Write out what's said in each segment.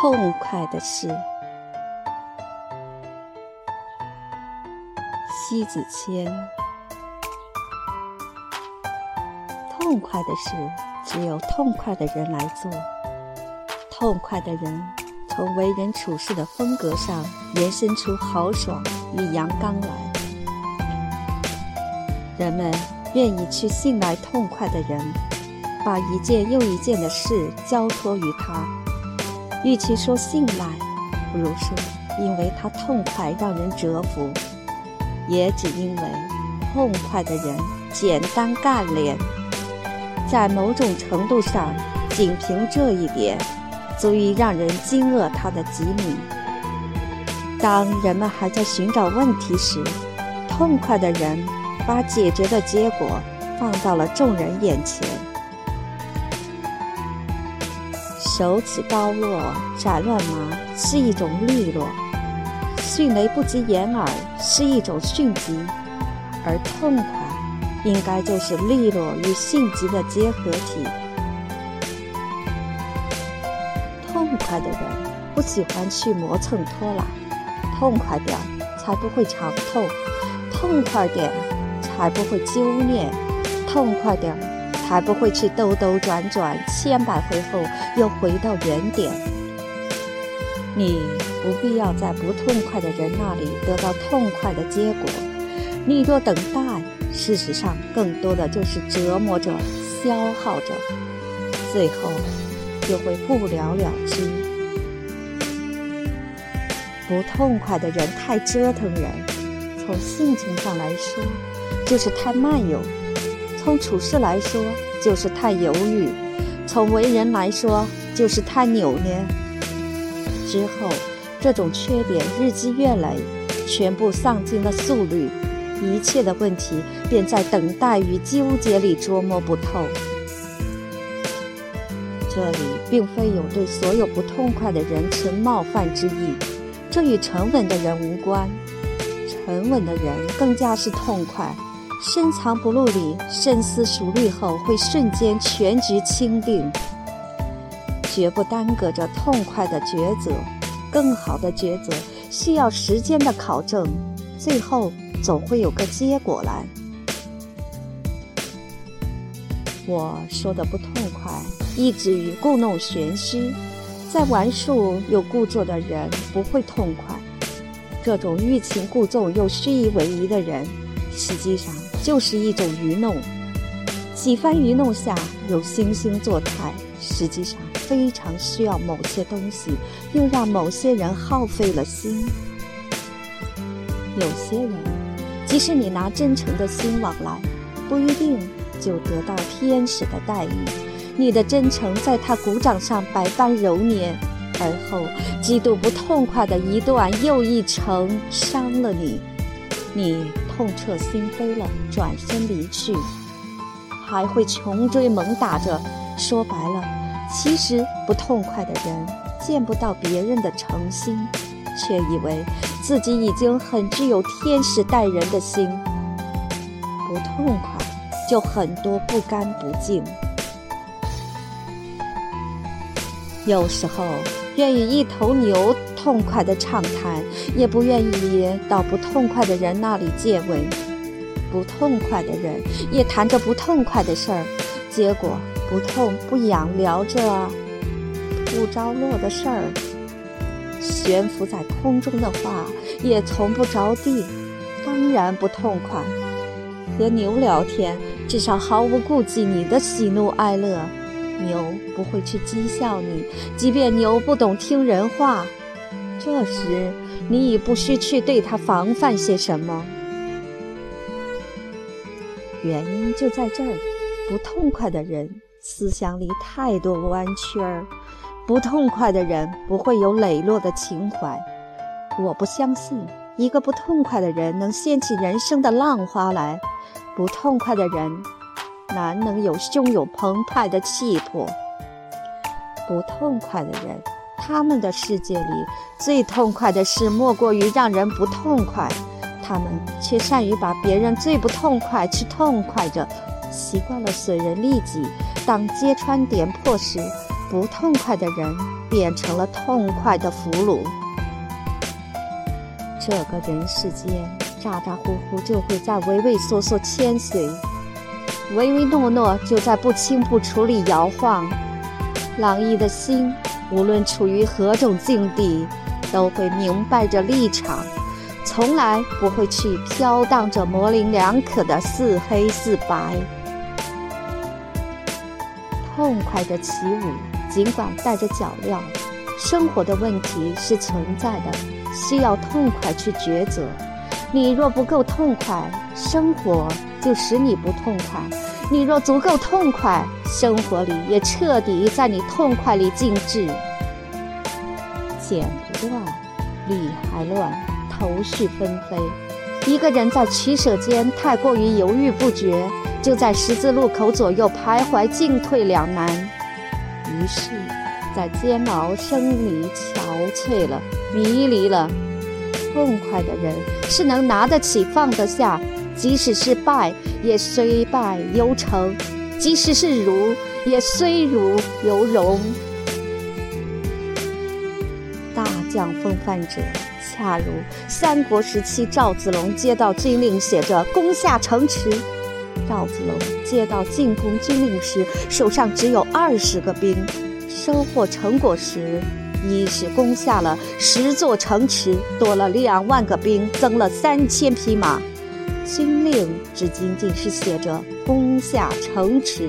痛快的事。西子谦，痛快的事只有痛快的人来做。痛快的人从为人处事的风格上延伸出豪爽与阳刚来。人们愿意去信赖痛快的人，把一件又一件的事交托于他。与其说信赖，不如说因为他痛快让人折服。也只因为痛快的人简单干练，在某种程度上，仅凭这一点，足以让人惊愕他的机敏。当人们还在寻找问题时，痛快的人把解决的结果放到了众人眼前。手起刀落斩乱麻是一种利落。迅雷不及掩耳是一种迅疾，而痛快应该就是利落与迅疾的结合体。痛快的人不喜欢去磨蹭拖拉，痛快点才不会长痛，痛快点才不会揪念，痛快点才不会去兜兜转转千百回后又回到原点。你。不必要在不痛快的人那里得到痛快的结果。你若等待，事实上更多的就是折磨着、消耗着，最后就会不了了之。不痛快的人太折腾人，从性情上来说，就是太慢悠；从处事来说，就是太犹豫；从为人来说，就是太扭捏。之后。这种缺点日积月累，全部丧尽了速率，一切的问题便在等待与纠结里捉摸不透。这里并非有对所有不痛快的人持冒犯之意，这与沉稳的人无关。沉稳的人更加是痛快，深藏不露里，深思熟虑后会瞬间全局清定，绝不耽搁着痛快的抉择。更好的抉择需要时间的考证，最后总会有个结果来。我说的不痛快，一直于故弄玄虚，在玩术又故作的人不会痛快。这种欲擒故纵又虚以为宜的人，实际上就是一种愚弄。几番愚弄下，又惺惺作态，实际上。非常需要某些东西，又让某些人耗费了心。有些人，即使你拿真诚的心往来，不一定就得到天使的待遇。你的真诚在他鼓掌上百般揉捏，而后极度不痛快的一段又一程伤了你，你痛彻心扉了，转身离去，还会穷追猛打着。说白了。其实不痛快的人见不到别人的诚心，却以为自己已经很具有天使待人的心。不痛快，就很多不干不净。有时候愿与一头牛痛快的畅谈，也不愿意到不痛快的人那里借问。不痛快的人也谈着不痛快的事儿，结果。不痛不痒，聊着不着落的事儿，悬浮在空中的话也从不着地，当然不痛快。和牛聊天，至少毫无顾忌你的喜怒哀乐，牛不会去讥笑你，即便牛不懂听人话，这时你已不需去对它防范些什么。原因就在这儿，不痛快的人。思想里太多弯曲儿，不痛快的人不会有磊落的情怀。我不相信一个不痛快的人能掀起人生的浪花来。不痛快的人难能有汹涌澎湃的气魄。不痛快的人，他们的世界里最痛快的事莫过于让人不痛快，他们却善于把别人最不痛快去痛快着。习惯了损人利己，当揭穿点破时，不痛快的人变成了痛快的俘虏。这个人世间，咋咋呼呼就会在畏畏缩缩牵随，唯唯诺诺就在不清不楚里摇晃。朗逸的心，无论处于何种境地，都会明白着立场，从来不会去飘荡着模棱两可的似黑似白。痛快的起舞，尽管带着脚镣。生活的问题是存在的，需要痛快去抉择。你若不够痛快，生活就使你不痛快；你若足够痛快，生活里也彻底在你痛快里静置。剪不断，理还乱，头绪纷飞。一个人在取舍间太过于犹豫不决。就在十字路口左右徘徊，进退两难。于是，在煎熬生离憔悴了，迷离了。痛快的人是能拿得起放得下，即使是败，也虽败犹成；即使是辱，也虽辱犹荣。大将风范者，恰如三国时期赵子龙接到军令，写着“攻下城池”。赵子龙接到进攻军令时，手上只有二十个兵；收获成果时，一是攻下了十座城池，多了两万个兵，增了三千匹马。军令只仅仅是写着攻下城池，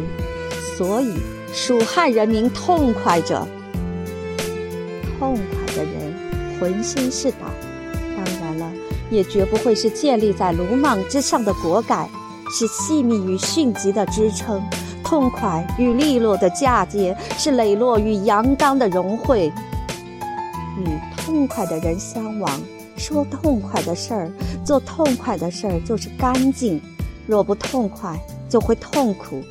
所以蜀汉人民痛快着。痛快的人浑身是胆，当然了，也绝不会是建立在鲁莽之上的果敢。是细密与迅疾的支撑，痛快与利落的嫁接，是磊落与阳刚的融汇。与痛快的人相往，说痛快的事儿，做痛快的事儿，就是干净。若不痛快，就会痛苦。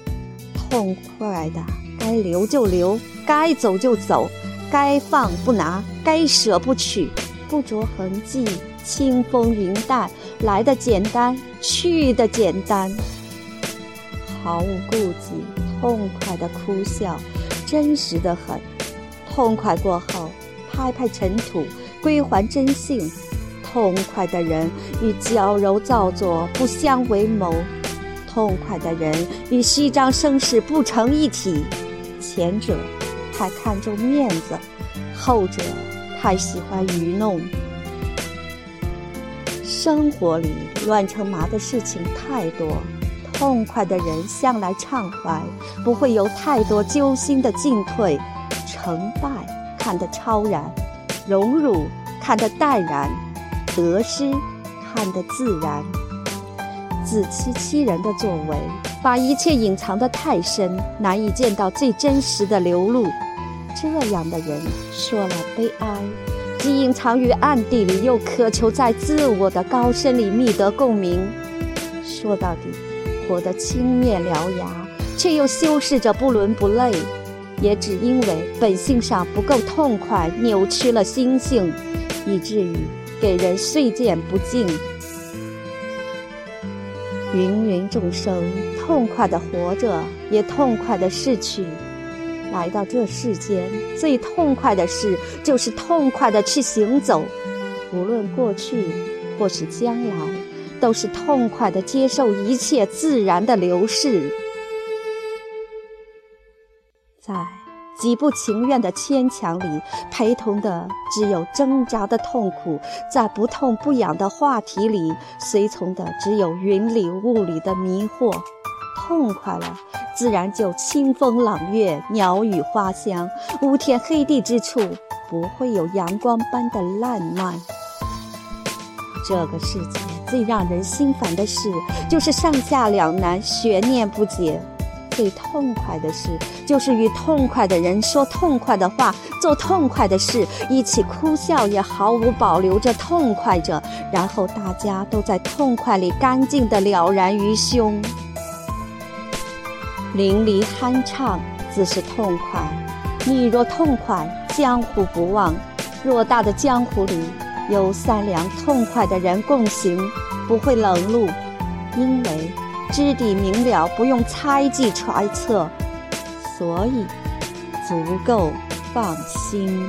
痛快的，该留就留，该走就走，该放不拿，该舍不取，不着痕迹。清风云淡，来的简单，去的简单，毫无顾忌，痛快的哭笑，真实的很。痛快过后，拍拍尘土，归还真性。痛快的人与矫揉造作不相为谋，痛快的人与虚张声势不成一体。前者太看重面子，后者太喜欢愚弄。生活里乱成麻的事情太多，痛快的人向来畅怀，不会有太多揪心的进退。成败看得超然，荣辱看得淡然，得失看得自然。自欺欺人的作为，把一切隐藏得太深，难以见到最真实的流露。这样的人说了悲哀。既隐藏于暗地里，又渴求在自我的高深里觅得共鸣。说到底，活得青面獠牙，却又修饰着不伦不类，也只因为本性上不够痛快，扭曲了心性，以至于给人碎见不尽。芸芸众生，痛快的活着，也痛快的逝去。来到这世间，最痛快的事就是痛快的去行走，无论过去或是将来，都是痛快的接受一切自然的流逝。在极不情愿的牵强里，陪同的只有挣扎的痛苦；在不痛不痒的话题里，随从的只有云里雾里的迷惑。痛快了。自然就清风朗月，鸟语花香；乌天黑地之处，不会有阳光般的烂漫。这个世界最让人心烦的事，就是上下两难，悬念不解；最痛快的事，就是与痛快的人说痛快的话，做痛快的事，一起哭笑，也毫无保留着痛快着，然后大家都在痛快里干净的了然于胸。淋漓酣畅，自是痛快。你若痛快，江湖不忘。偌大的江湖里，有三两痛快的人共行，不会冷露，因为知底明了，不用猜忌揣测，所以足够。放心。